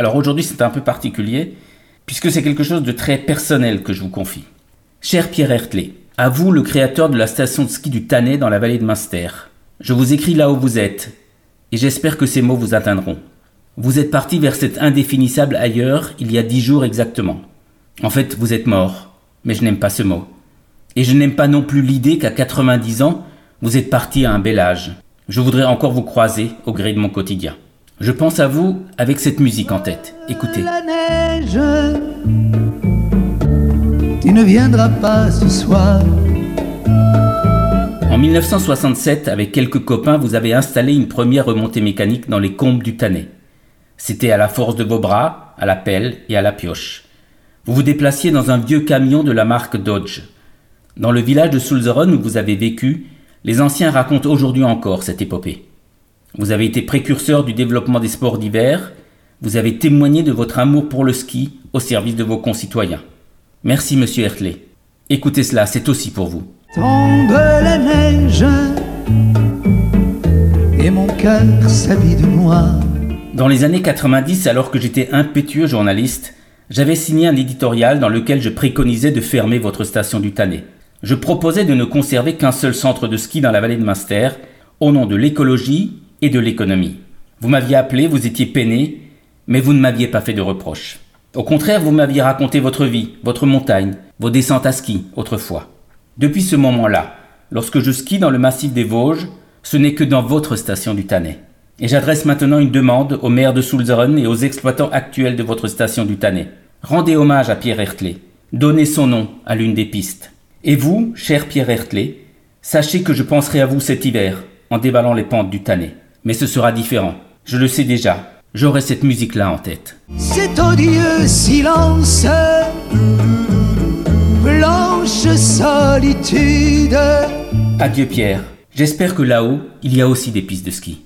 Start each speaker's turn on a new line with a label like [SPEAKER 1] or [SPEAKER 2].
[SPEAKER 1] Alors aujourd'hui c'est un peu particulier, puisque c'est quelque chose de très personnel que je vous confie. Cher Pierre Hertley, à vous le créateur de la station de ski du Tannet dans la vallée de Munster, je vous écris là où vous êtes, et j'espère que ces mots vous atteindront. Vous êtes parti vers cet indéfinissable ailleurs il y a dix jours exactement. En fait, vous êtes mort, mais je n'aime pas ce mot. Et je n'aime pas non plus l'idée qu'à 90 ans, vous êtes parti à un bel âge. Je voudrais encore vous croiser au gré de mon quotidien. Je pense à vous avec cette musique en tête. Écoutez.
[SPEAKER 2] La neige, tu ne viendras pas ce soir.
[SPEAKER 1] En 1967, avec quelques copains, vous avez installé une première remontée mécanique dans les combes du Tannet. C'était à la force de vos bras, à la pelle et à la pioche. Vous vous déplaciez dans un vieux camion de la marque Dodge. Dans le village de Sulzeren où vous avez vécu, les anciens racontent aujourd'hui encore cette épopée. Vous avez été précurseur du développement des sports d'hiver, vous avez témoigné de votre amour pour le ski au service de vos concitoyens. Merci monsieur Hertley. Écoutez cela, c'est aussi pour vous.
[SPEAKER 2] Tombe la neige et mon cœur s'habille de noir.
[SPEAKER 1] Dans les années 90, alors que j'étais impétueux journaliste, j'avais signé un éditorial dans lequel je préconisais de fermer votre station du Tannet. Je proposais de ne conserver qu'un seul centre de ski dans la vallée de Munster, au nom de l'écologie et de l'économie. Vous m'aviez appelé, vous étiez peiné, mais vous ne m'aviez pas fait de reproches. Au contraire, vous m'aviez raconté votre vie, votre montagne, vos descentes à ski autrefois. Depuis ce moment-là, lorsque je skie dans le massif des Vosges, ce n'est que dans votre station du Tannet. Et j'adresse maintenant une demande au maire de Sulzeren et aux exploitants actuels de votre station du Tannet. Rendez hommage à Pierre Hertley. Donnez son nom à l'une des pistes. Et vous, cher Pierre Hertley, sachez que je penserai à vous cet hiver, en déballant les pentes du Tannet. Mais ce sera différent. Je le sais déjà. J'aurai cette musique-là en tête.
[SPEAKER 2] Cet odieux silence, blanche solitude.
[SPEAKER 1] Adieu Pierre. J'espère que là-haut, il y a aussi des pistes de ski.